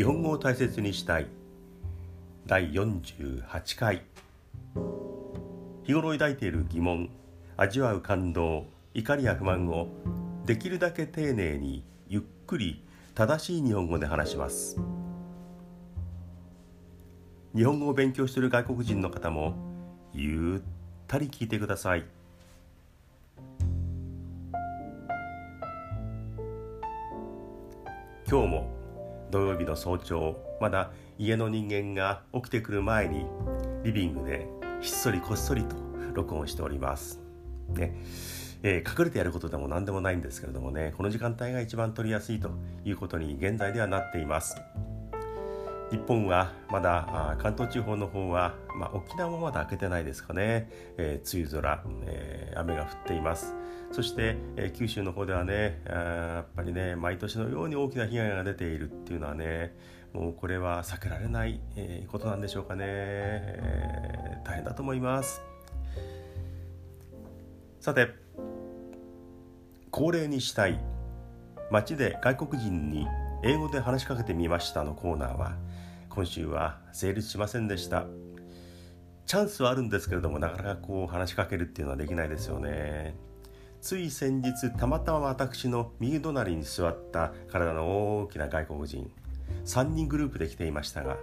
日本語を大切にしたい。第48回。日頃抱いている疑問。味わう感動。怒りや不満を。できるだけ丁寧にゆっくり正しい日本語で話します。日本語を勉強している外国人の方もゆったり聞いてください。今日も土曜日の早朝まだ家の人間が起きてくる前にリビングでひっそりこっそりと録音しております。ね。えー、隠れてやることでも何でもないんですけれどもねこの時間帯が一番取りやすいということに現在ではなっています。日本はまだ関東地方の方は、まあ、沖縄もまだ開けてないですかね、えー、梅雨空、えー、雨が降っています。そして、えー、九州の方ではねやっぱりね毎年のように大きな被害が出ているっていうのはねもうこれは避けられない、えことなんでしょうかね、え大変だと思います。さて恒例にしたい街で外国人に英語で話しかけてみましたのコーナーは今週は成立しませんでした。チャンスはあるんですけれどもなかなかこう話しかけるっていうのはできないですよね。つい先日たまたま私の右隣に座った体の大きな外国人3人グループで来ていましたが、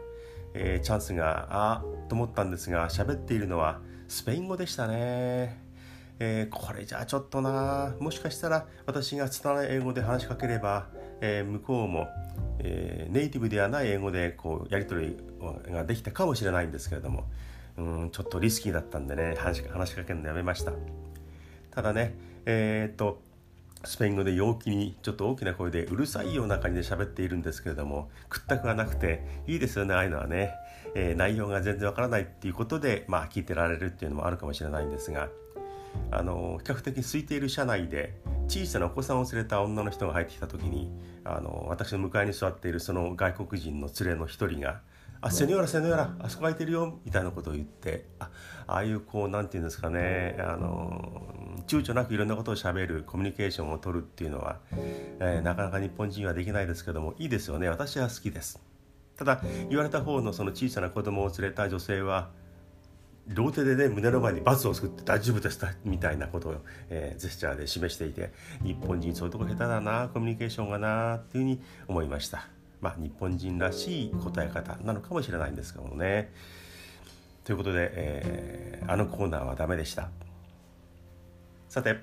えー、チャンスがあと思ったんですが喋っているのはスペイン語でしたね。えー、これじゃあちょっとなもしかしたら私が拙い英語で話しかければ、えー、向こうも、えー、ネイティブではない英語でこうやり取りができたかもしれないんですけれどもうんちょっとリスキーだったんでね話話しかけるのやめました。ただねえっとスペイン語で陽気にちょっと大きな声でうるさいような感じで喋っているんですけれども屈託がなくていいですよねああいうのはね、えー、内容が全然わからないっていうことでまあ聞いてられるっていうのもあるかもしれないんですがあの比較的空いている車内で小さなお子さんを連れた女の人が入ってきた時にあの私の向かいに座っているその外国人の連れの一人が「あセニョーラセニョーラあそこ空いてるよ」みたいなことを言ってあああいうこう何て言うんですかねあの躊躇なくいろんなことをしゃべるコミュニケーションを取るっていうのは、えー、なかなか日本人はできないですけどもいいですよね私は好きです。ただ言われた方のその小さな子供を連れた女性は両手でね胸の前に罰を作って大丈夫ですみたいなことを、えー、ジェスチャーで示していて日本人そういうとこ下手だなコミュニケーションがなっていうふうに思いました。まあ日本人らしい答え方なのかもしれないんですけどもね。ということで、えー、あのコーナーはダメでした。さて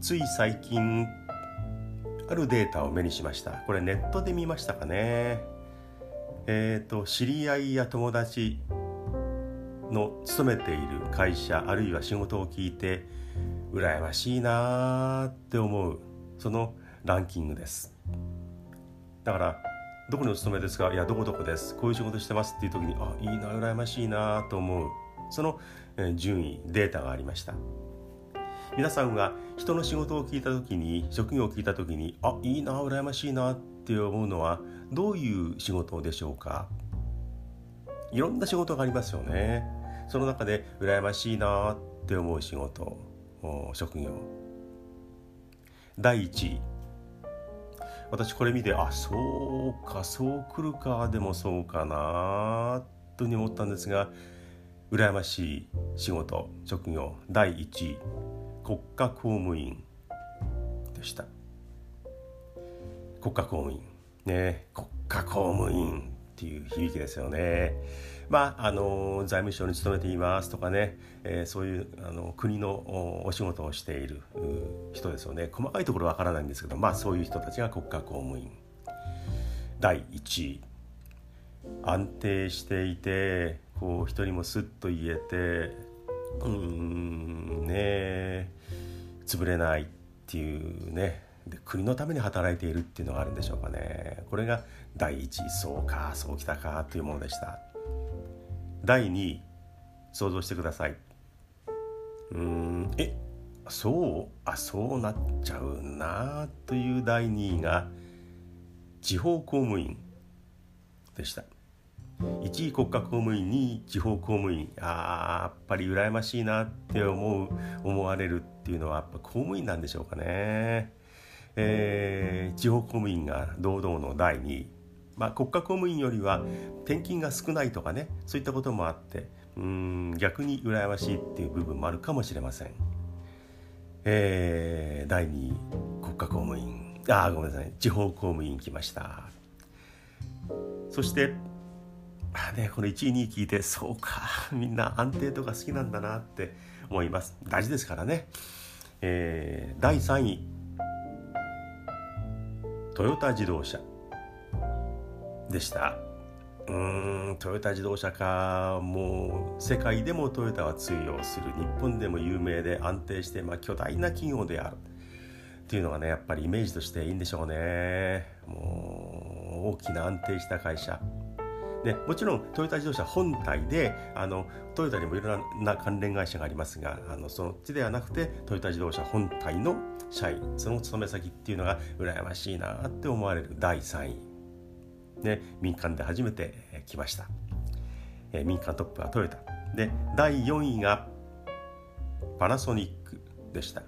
つい最近あるデータを目にしました。これネットで見ましたかね。えっ、ー、と知り合いや友達の勤めている会社あるいは仕事を聞いて羨ましいなって思うそのランキングです。だからどこにお勤めですか？いやどこどこです。こういう仕事してますっていう時にあいいな羨ましいなと思うその順位データがありました。皆さんは人の仕事を聞いた時に職業を聞いた時にあいいな羨ましいなって思うのはどういう仕事でしょうか？いろんな仕事がありますよね。その中で羨ましいなって思う仕事職業。第1位私これ見てあそうかそうくるかでもそうかなとに思ったんですが羨ましい仕事職業。第1位国家公務員。でした。国家公務員。ね。国家公務員っていう響きですよね。まあ、あの財務省に勤めていますとかね、えー、そういうあの国のお仕事をしている人ですよね。細かいところわからないんですけど、まあ、そういう人たちが国家公務員。第1位安定していてこう一人もスッと言えてうんね潰れないっていうね。で国のために働いているっていうのがあるんでしょうかね。これが第一。そうかそうきたかというものでした。第2位想像してください。うんえそうあそうなっちゃうなという第2位が地方公務員でした。1位国家公務員2位地方公務員。あやっぱり羨ましいなって思う思われるっていうのはやっぱ公務員なんでしょうかね、えー、地方公務員が堂々の第2位。まあ、国家公務員よりは転勤が少ないとかねそういったこともあってうん逆に羨ましいっていう部分もあるかもしれません。えー、第2位国家公務員。あごめんなさい。地方公務員来ました。そしてあねこの1位2位聞いてそうかみんな安定とか好きなんだなって思います。大事ですからね、えー、第3位。トヨタ自動車。でした。うーんトヨタ自動車か。もう世界でもトヨタは通用する日本でも有名で安定して、まあ、巨大な企業であるっていうのがねやっぱりイメージとしていいんでしょうね。もう大きな安定した会社。でもちろんトヨタ自動車本体であのトヨタにもいろんな関連会社がありますがあのそっちではなくてトヨタ自動車本体の社員その勤め先っていうのが羨ましいなって思われる第3位。ね、民間で初めて来ました、え、民間トップはトヨタ。で第4位がパナソニックでした。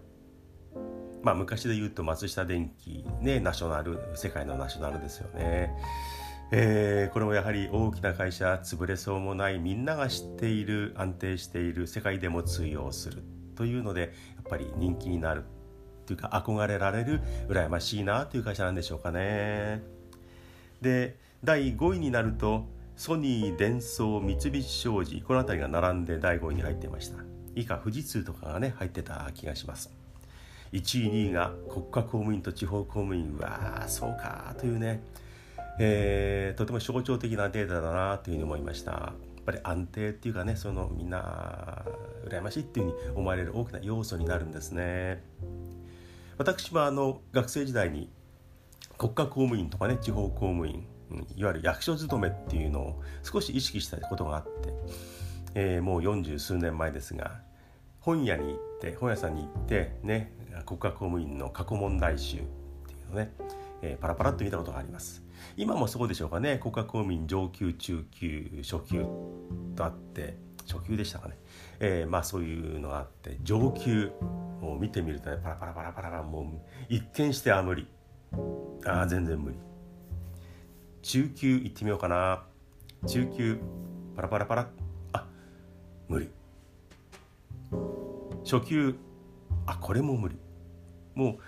まあ昔で言うと松下電器ねナショナル世界のナショナルですよね。えー、これもやはり大きな会社潰れそうもないみんなが知っている安定している世界でも通用するというのでやっぱり人気になるというか憧れられる羨ましいなという会社なんでしょうかね。で第5位になるとソニーデンソー三菱商事この辺りが並んで第5位に入っていました。以下富士通とかがね入ってた気がします。1位2位が国家公務員と地方公務員。うわあそうかというね、えー、とても象徴的なデータだなというふうに思いました。やっぱり安定っていうかねそのみんな羨ましいっていうふうに思われる大きな要素になるんですね。私はあの学生時代に国家公務員とかね地方公務員いわゆる役所勤めっていうのを少し意識したことがあって、えー、もう四十数年前ですが本屋に行って本屋さんに行ってね国家公務員の過去問題集っていうのね、えー、パラパラっと見たことがあります。今もそうでしょうかね国家公務員上級中級初級とあって初級でしたかね、えー、まあそういうのがあって上級を見てみるとねパラパラパラパラもう一見してあ無理。ああ全然無理。中級行ってみようかな。中級パラパラパラ。あ無理。初級。あこれも無理。も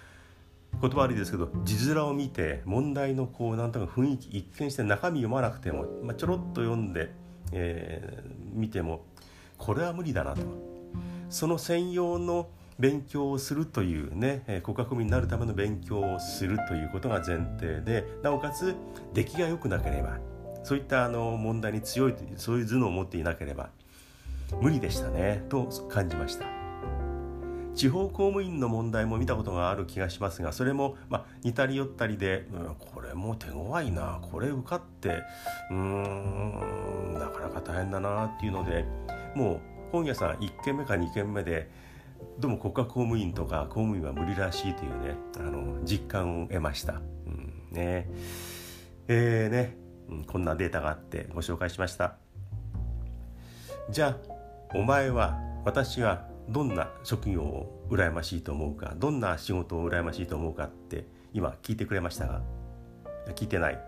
う言葉悪いですけど字面を見て問題のこうなんとか雰囲気一見して中身読まなくても、まあ、ちょろっと読んで、えー、見てもこれは無理だなと。その専用の勉強をするというね、え国家公務員になるための勉強をするということが前提でなおかつ出来が良くなければそういったあの問題に強いそういう頭脳を持っていなければ無理でしたねと感じました。地方公務員の問題も見たことがある気がしますがそれも、まあ、似たり寄ったりで、うん、これも手強いなこれ受かってうーんなかなか大変だなっていうのでもう本屋さん1軒目か2軒目でどうも国家公務員とか公務員は無理らしいというねあの実感を得ました。うんねえーね、うん、こんなデータがあってご紹介しました。じゃあお前は私がどんな職業を羨ましいと思うかどんな仕事を羨ましいと思うかって今聞いてくれましたが聞いてない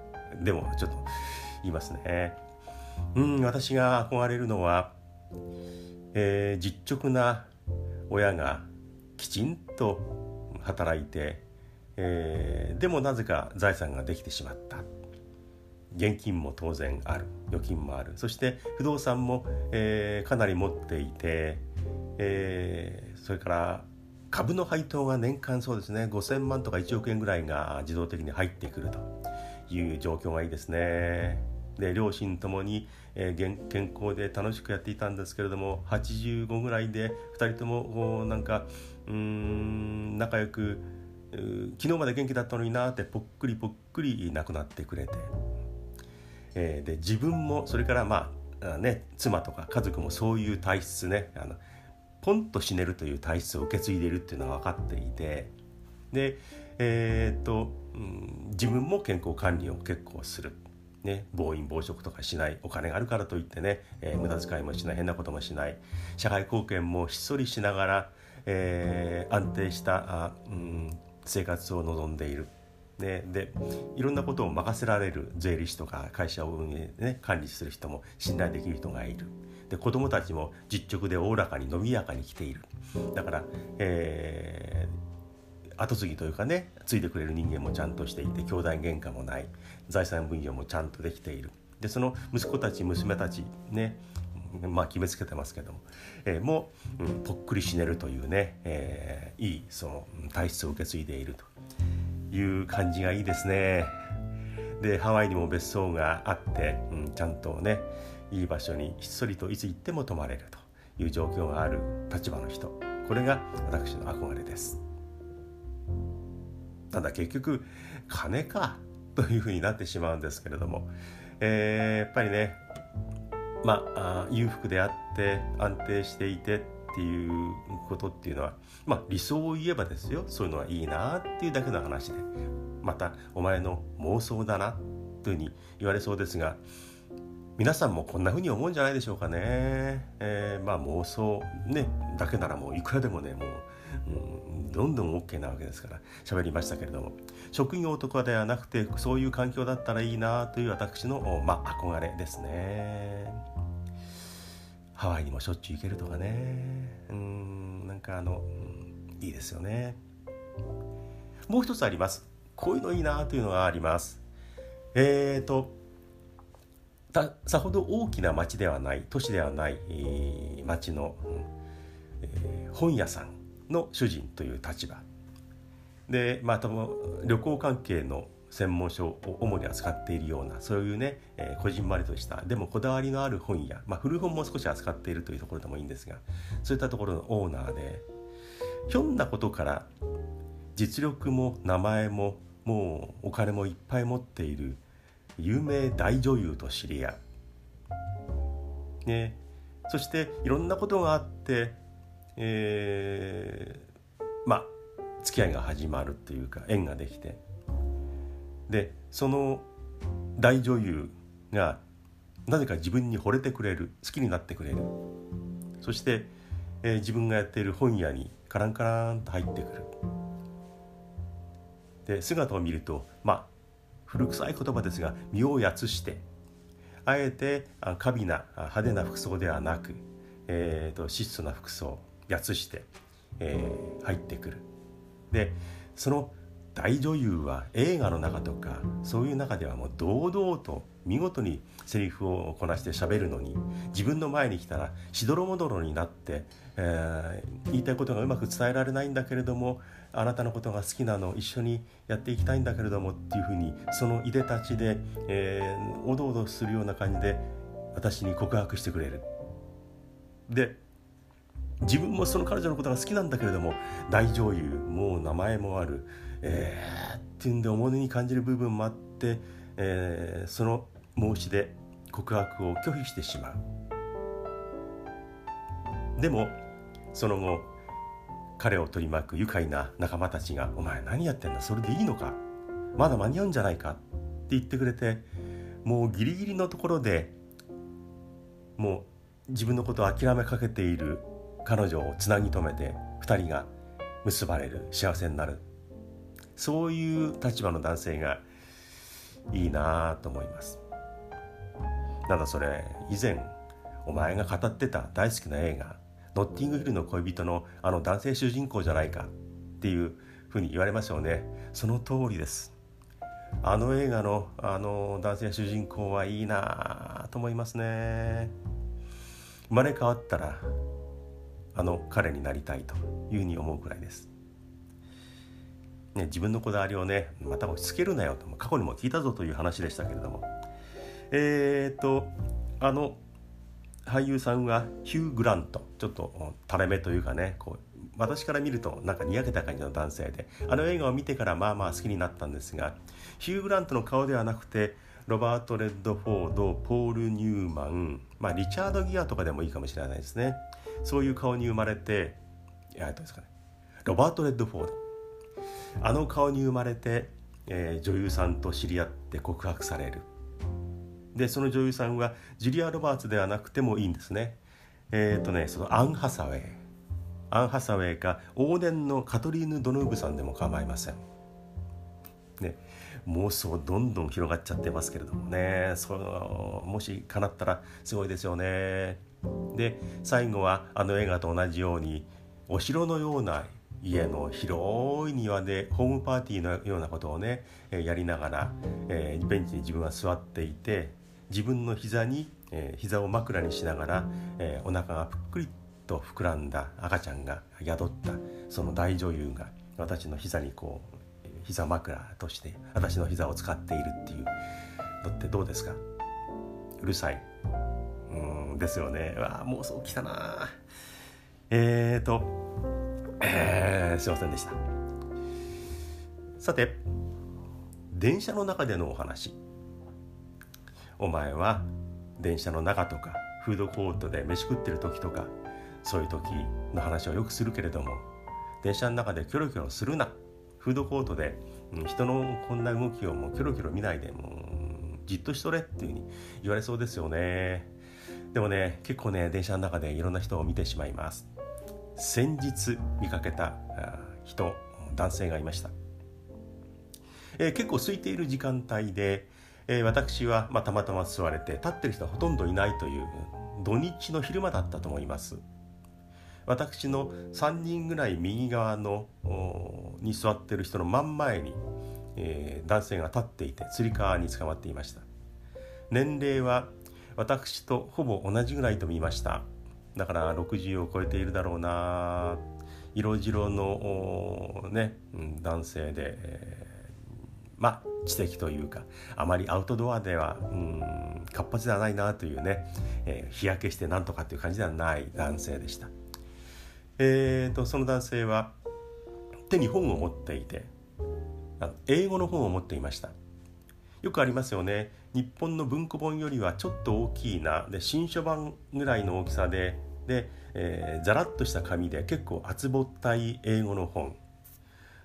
でもちょっと言いますねうん私が憧れるのは、えー、実直な親がきちんと働いて、えー、でもなぜか財産ができてしまった。現金も当然ある。預金もある。そして不動産も、えー、かなり持っていて、えー、それから株の配当が年間そうですね。5,000万とか1億円ぐらいが自動的に入ってくるという状況がいいですね。で両親ともに、えー、健康で楽しくやっていたんですけれども85ぐらいで2人ともこうなんかうん仲良く昨日まで元気だったのになってぽっくりぽっくり亡くなってくれて、えー、で自分もそれからまあね妻とか家族もそういう体質ねあのポンと死ねるという体質を受け継いでいるっていうのは分かっていてでえー、っと、うん、自分も健康管理を結構する。ね、暴飲暴食とかしないお金があるからといってね、えー、無駄遣いもしない変なこともしない。社会貢献もひっそりしながら、えー、安定したあ、うん、生活を望んでいる。ね、でいろんなことを任せられる税理士とか会社を運営、ね、管理する人も信頼できる人がいる。で子どもたちも実直でおおらかに伸びやかに来ている。だから、えー、後継ぎというかね継いでくれる人間もちゃんとしていて兄弟喧嘩もない。財産分与もちゃんとできているでその息子たち娘たちねまあ決めつけてますけども、えー、もう、うん、ぽっくり死ねるというね、えー、いいその体質を受け継いでいるという感じがいいですね。でハワイにも別荘があって、うん、ちゃんとねいい場所にひっそりといつ行っても泊まれるという状況がある立場の人これが私の憧れです。ただ結局金かというふうになってしまうんですけれども、えー、やっぱりねまあ裕福であって安定していてっていうことっていうのはまあ理想を言えばですよそういうのはいいなっていうだけの話でまたお前の妄想だなというふうに言われそうですが皆さんもこんなふうに思うんじゃないでしょうかね。えー、まあ妄想ねだけならもういくらでもねもう、うん、どんどん OK なわけですから喋りましたけれども職業とかではなくてそういう環境だったらいいなという私の、まあ、憧れですね。ハワイにもしょっちゅう行けるとかねうんなんかあの、うん、いいですよね。もう一つあります。こういうのいいなというのがあります。えーとさほど大きな町ではない都市ではない、えー、町の、えー、本屋さんの主人という立場。でまた旅行関係の専門書を主に扱っているようなそういうね、えー、こじんまりとしたでもこだわりのある本屋、まあ、古本も少し扱っているというところでもいいんですがそういったところのオーナーでひょんなことから実力も名前ももうお金もいっぱい持っている有名大女優と知り合う、ね、そしていろんなことがあって、えー、まあ付き合いが始まるというか縁ができて。でその大女優がなぜか自分に惚れてくれる好きになってくれる。そして、えー、自分がやっている本屋にカランカランと入ってくる。で姿を見るとまあ古臭い言葉ですが身をやつしてあえて過敏な派手な服装ではなく、えーと、質素な服装。やつして、えー、入ってくるでその大女優は映画の中とかそういう中ではもう堂々と見事にセリフをこなして喋るのに自分の前に来たらしどろもどろになって、えー、言いたいことがうまく伝えられないんだけれどもあなたのことが好きなの一緒にやっていきたいんだけれどもっていうふうにそのいでたちで、えー、おどおどするような感じで私に告白してくれる。で自分もその彼女のことが好きなんだけれども大女優もう名前もある、えー、っていうんで重荷に感じる部分もあって、えー、その申し出告白を拒否してしまう。でもその後彼を取り巻く愉快な仲間たちが「お前何やってんだそれでいいのかまだ間に合うんじゃないか」って言ってくれてもうギリギリのところでもう自分のことを諦めかけている彼女をつなぎ止めて2人が結ばれる幸せになる。そういう立場の男性がいいなと思います。なんだそれ以前お前が語ってた大好きな映画「ノッティングヒルの恋人」のあの男性主人公じゃないかっていうふうに言われますよね。その通りです。あの映画のあの男性主人公はいいなと思いますね。生まれ変わったらあの彼になりたいというふうに思うくらいです。ね、自分のこだわりをねまた押し付けるなよと過去にも聞いたぞという話でしたけれども。えっ、とあの俳優さんはヒュー・グラントちょっと垂れ目というかねこう私から見るとなんかにやけた感じの男性であの映画を見てからまあまあ好きになったんですがヒュー・グラントの顔ではなくてロバート・レッドフォードポール・ニューマン、まあ、リチャード・ギアとかでもいいかもしれないですね。そういう顔に生まれてえっとですかね。ロバート・レッドフォード。あの顔に生まれて、えー、女優さんと知り合って告白される。でその女優さんはジュリア・ロバーツではなくてもいいんですね。えっ、ー、とねそのアン・ハサウェイ。アン・ハサウェイか往年のカトリーヌ・ドヌーブさんでも構いません、ね、妄想どんどん広がっちゃってますけれどもねそのもし叶ったらすごいですよね。で最後はあの映画と同じようにお城のような家の広い庭でホームパーティーのようなことをねやりながら、え、ベンチに自分は座っていて自分の膝に、え、膝を枕にしながら、えー、お腹がぷっくりと膨らんだ赤ちゃんが宿ったその大女優が私の膝にこう膝枕として私の膝を使っているっていうのってどうですか？うるさい。うんですよね。うわあ妄想きたな。えーとえー、すいませんでした。さて電車の中でのお話。お前は電車の中とかフードコートで飯食ってる時とかそういう時の話をよくするけれども電車の中でキョロキョロするな。フードコートでうん人のこんな動きをもうキョロキョロ見ないでもうじっとしとれっていううに言われそうですよね。でもね結構ね電車の中でいろんな人を見てしまいます。先日見かけた人男性がいました、えー、結構空いている時間帯で、えー、私は、まあ、たまたま座れて立ってる人はほとんどいないという土日の昼間だったと思います。私の3人ぐらい右側のに座ってる人の真ん前に、えー、男性が立っていてつり革に捕まっていました。年齢は私とほぼ同じぐらいと見ました。だから60を超えているだろうな。色白のね男性で、えー、まあ知的というかあまりアウトドアではうん活発ではないなというね、えー、日焼けしてなんとかっていう感じではない男性でした。えーと、その男性は手に本を持っていてあの英語の本を持っていました。よくありますよね。日本の文庫本よりはちょっと大きいな。で新書版ぐらいの大きさでで、えー、ザラッとした紙で結構厚ぼったい英語の本。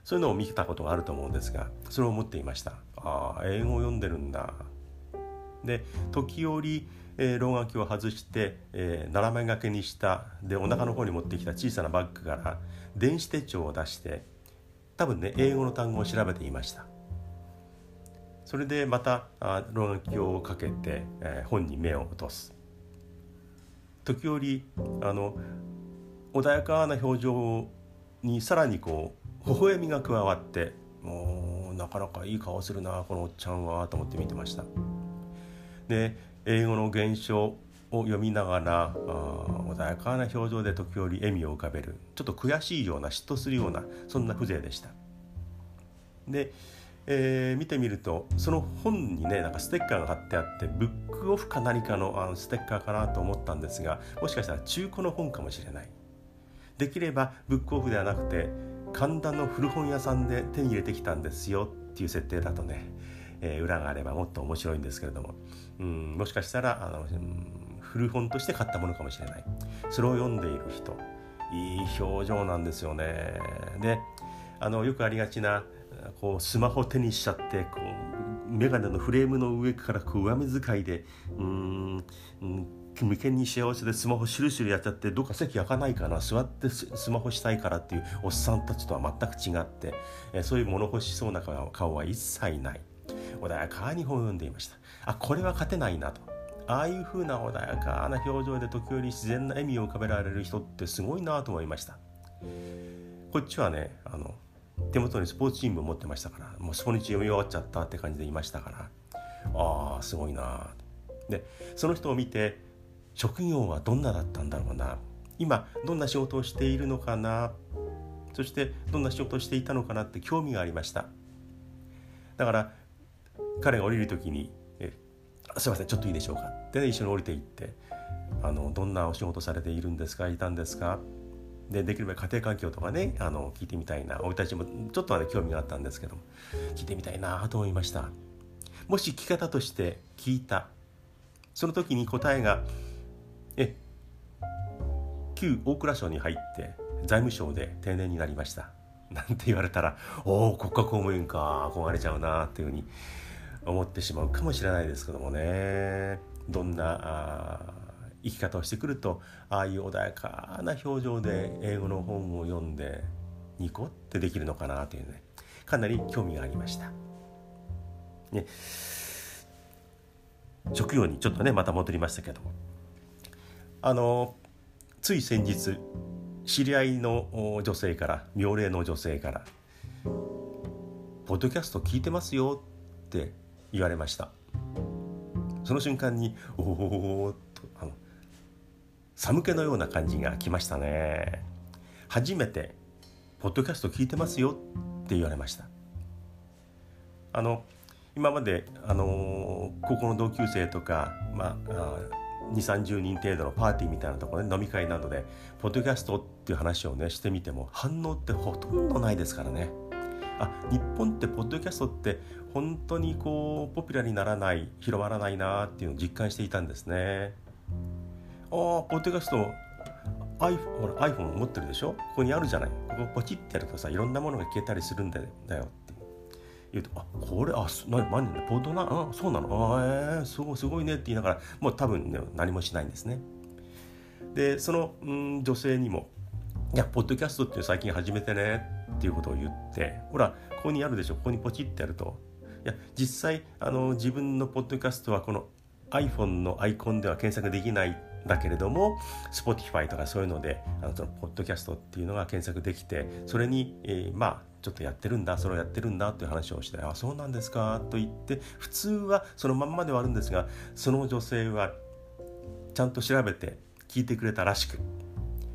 そういうのを見たことがあると思うんですがそれを持っていました。ああ英語を読んでるんだ。で時折えー、老眼鏡を外して、えー、斜め掛けにしたでお腹の方に持ってきた小さなバッグから電子手帳を出して多分ね英語の単語を調べていました。それでまたあ老眼鏡をかけて、えー、本に目を落とす。時折あの穏やかな表情にさらにこう微笑みが加わってもうなかなかいい顔するなこのおっちゃんはと思って見てました。で英語の原書を読みながら穏やかな表情で時折笑みを浮かべるちょっと悔しいような嫉妬するようなそんな風情でした。で、えー、見てみるとその本にねなんかステッカーが貼ってあってブックオフか何かのあのステッカーかなと思ったんですがもしかしたら中古の本かもしれない。できればブックオフではなくて神田の古本屋さんで手に入れてきたんですよっていう設定だとねえー、裏があればもっと面白いんですけれども、うん、もしかしたらあの、うん、古本として買ったものかもしれない。それを読んでいる人。いい表情なんですよね。であのよくありがちなこうスマホ手にしちゃってこう眼鏡のフレームの上からこう上目遣いでうん眉間に幸せでスマホシュルシュルやっちゃってどっか席開かないかな座ってスマホしたいからっていうおっさんたちとは全く違って、えそういう物欲しそうな顔は一切ない。穏やかに本を読んでいました。あこれは勝てないなと。ああいう風な穏やかな表情で時折自然な笑みを浮かべられる人ってすごいなと思いました。こっちはねあの手元にスポーツ新聞持ってましたからもうスポニチ読み終わっちゃったって感じでいましたからああすごいなでその人を見て職業はどんなだったんだろうな。今どんな仕事をしているのかな。そしてどんな仕事をしていたのかなって興味がありました。だから彼が降りる時に「えすいませんちょっといいでしょうか」って、一緒に降りていってあの「どんなお仕事されているんですかいたんですか?」でできれば家庭環境とかねあの聞いてみたいな俺たちもちょっとはね興味があったんですけど聞いてみたいなと思いました。もし聞き方として聞いた。その時に答えが「え旧大蔵省に入って財務省で定年になりました」なんて言われたら「おお国家公務員か憧れちゃうな」っていうふうに思ってしまうかもしれないですけどもね。どんな生き方をしてくるとああいう穏やかな表情で英語の本を読んでニコってできるのかなというね。かなり興味がありました。ね。職業にちょっとねまた戻りましたけども。あのつい先日知り合いの女性から妙齢の女性から「ポッドキャスト聞いてますよ」って言われました。その瞬間に「おお」とあの寒気のような感じが来ましたね。初めて「ポッドキャスト聞いてますよ」って言われました。あの今まで、あの高校の同級生とか、まあ、2 3 0人程度のパーティーみたいなところで飲み会などでポッドキャストっていう話をねしてみても反応ってほとんどないですからね。あ日本ってポッドキャストって本当にこうポピュラーにならない広まらないなっていうのを実感していたんですね。ああポッドキャスト iPhone, ほら iPhone 持ってるでしょ？ここにあるじゃない。ここポチってやるとさいろんなものが消えたりするんだよ言うと「あこれあな何ポッドなあそうなの？あえー、すごすごいね」って言いながらもう多分ね何もしないんですね。でその、うん、女性にも「いやポッドキャストって最近始めてね」っていうことを言ってほらここにあるでしょ？ここにポチってやると。や実際あの自分のポッドキャストはこの iPhone のアイコンでは検索できないだけれども Spotify とかそういうのであのそのポッドキャストっていうのが検索できてそれに、えー、まあちょっとやってるんだそれをやってるんだという話をして「あそうなんですか」と言って普通はそのまんまではあるんですがその女性はちゃんと調べて聞いてくれたらしく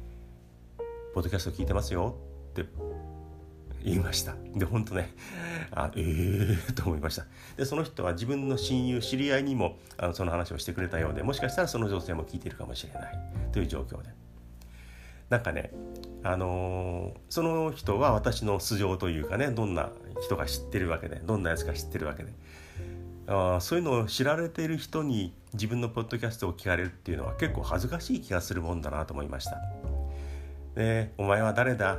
「ポッドキャスト聞いてますよ」って言いました。で本当ねあええー、と思いました。でその人は自分の親友知り合いにもあのその話をしてくれたようでもしかしたらその女性も聞いてるかもしれない。という状況で。なんかねあのー、その人は私の素性というかねどんな人が知ってるわけでどんなやつか知ってるわけで。あそういうのを知られている人に自分のポッドキャストを聞かれるっていうのは結構恥ずかしい気がするもんだなと思いました。でお前は誰だ？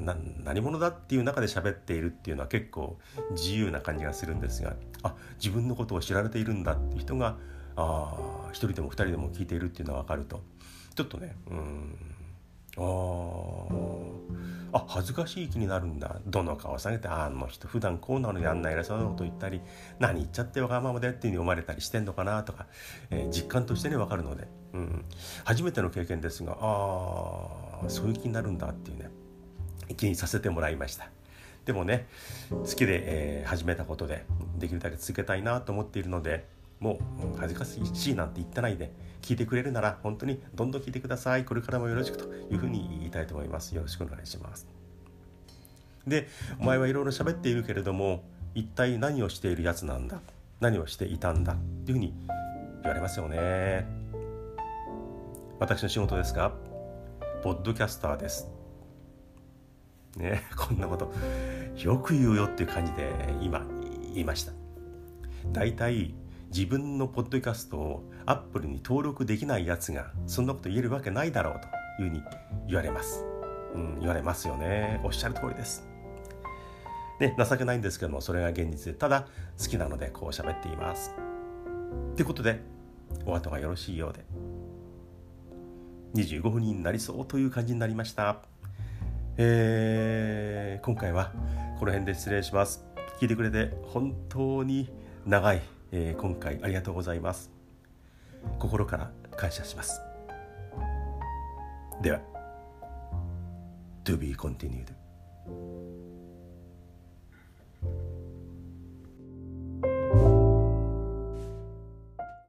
何者だっていう中で喋っているっていうのは結構自由な感じがするんですがあ自分のことを知られているんだっていう人があ1人でも2人でも聞いているっていうのが分かると。ちょっとねうんああ恥ずかしい気になるんだ。どの顔下げてあの人普段こうなのにあんな偉そうなこと言ったり何言っちゃってわがままでっていうふうに思われたりしてんのかなとか、えー、実感としてね分かるので、うん、初めての経験ですがああそういう気になるんだっていうね。気にさせてもらいました。でもね好きで、えー、始めたことでできるだけ続けたいなと思っているのでもう恥ずかしいなんて言ってないで聞いてくれるなら本当にどんどん聞いてください。これからもよろしくというふうに言いたいと思います。よろしくお願いします。でお前はいろいろ喋っているけれども一体何をしているやつなんだ？何をしていたんだ？っていうふうに言われますよね。私の仕事ですがポッドキャスターです。ね こんなことよく言うよっていう感じで今言いました。大体自分のポッドキャストをアップルに登録できないやつがそんなこと言えるわけないだろうというふうに言われます、うん、言われますよね。おっしゃる通りです。ね、情けないんですけどもそれが現実でただ好きなのでこう喋っています。ということでお後がよろしいようで25分になりそうという感じになりました。えー、今回はこの辺で失礼します。聞いてくれて本当に長い、えー、今回ありがとうございます。心から感謝します。では、To be continued.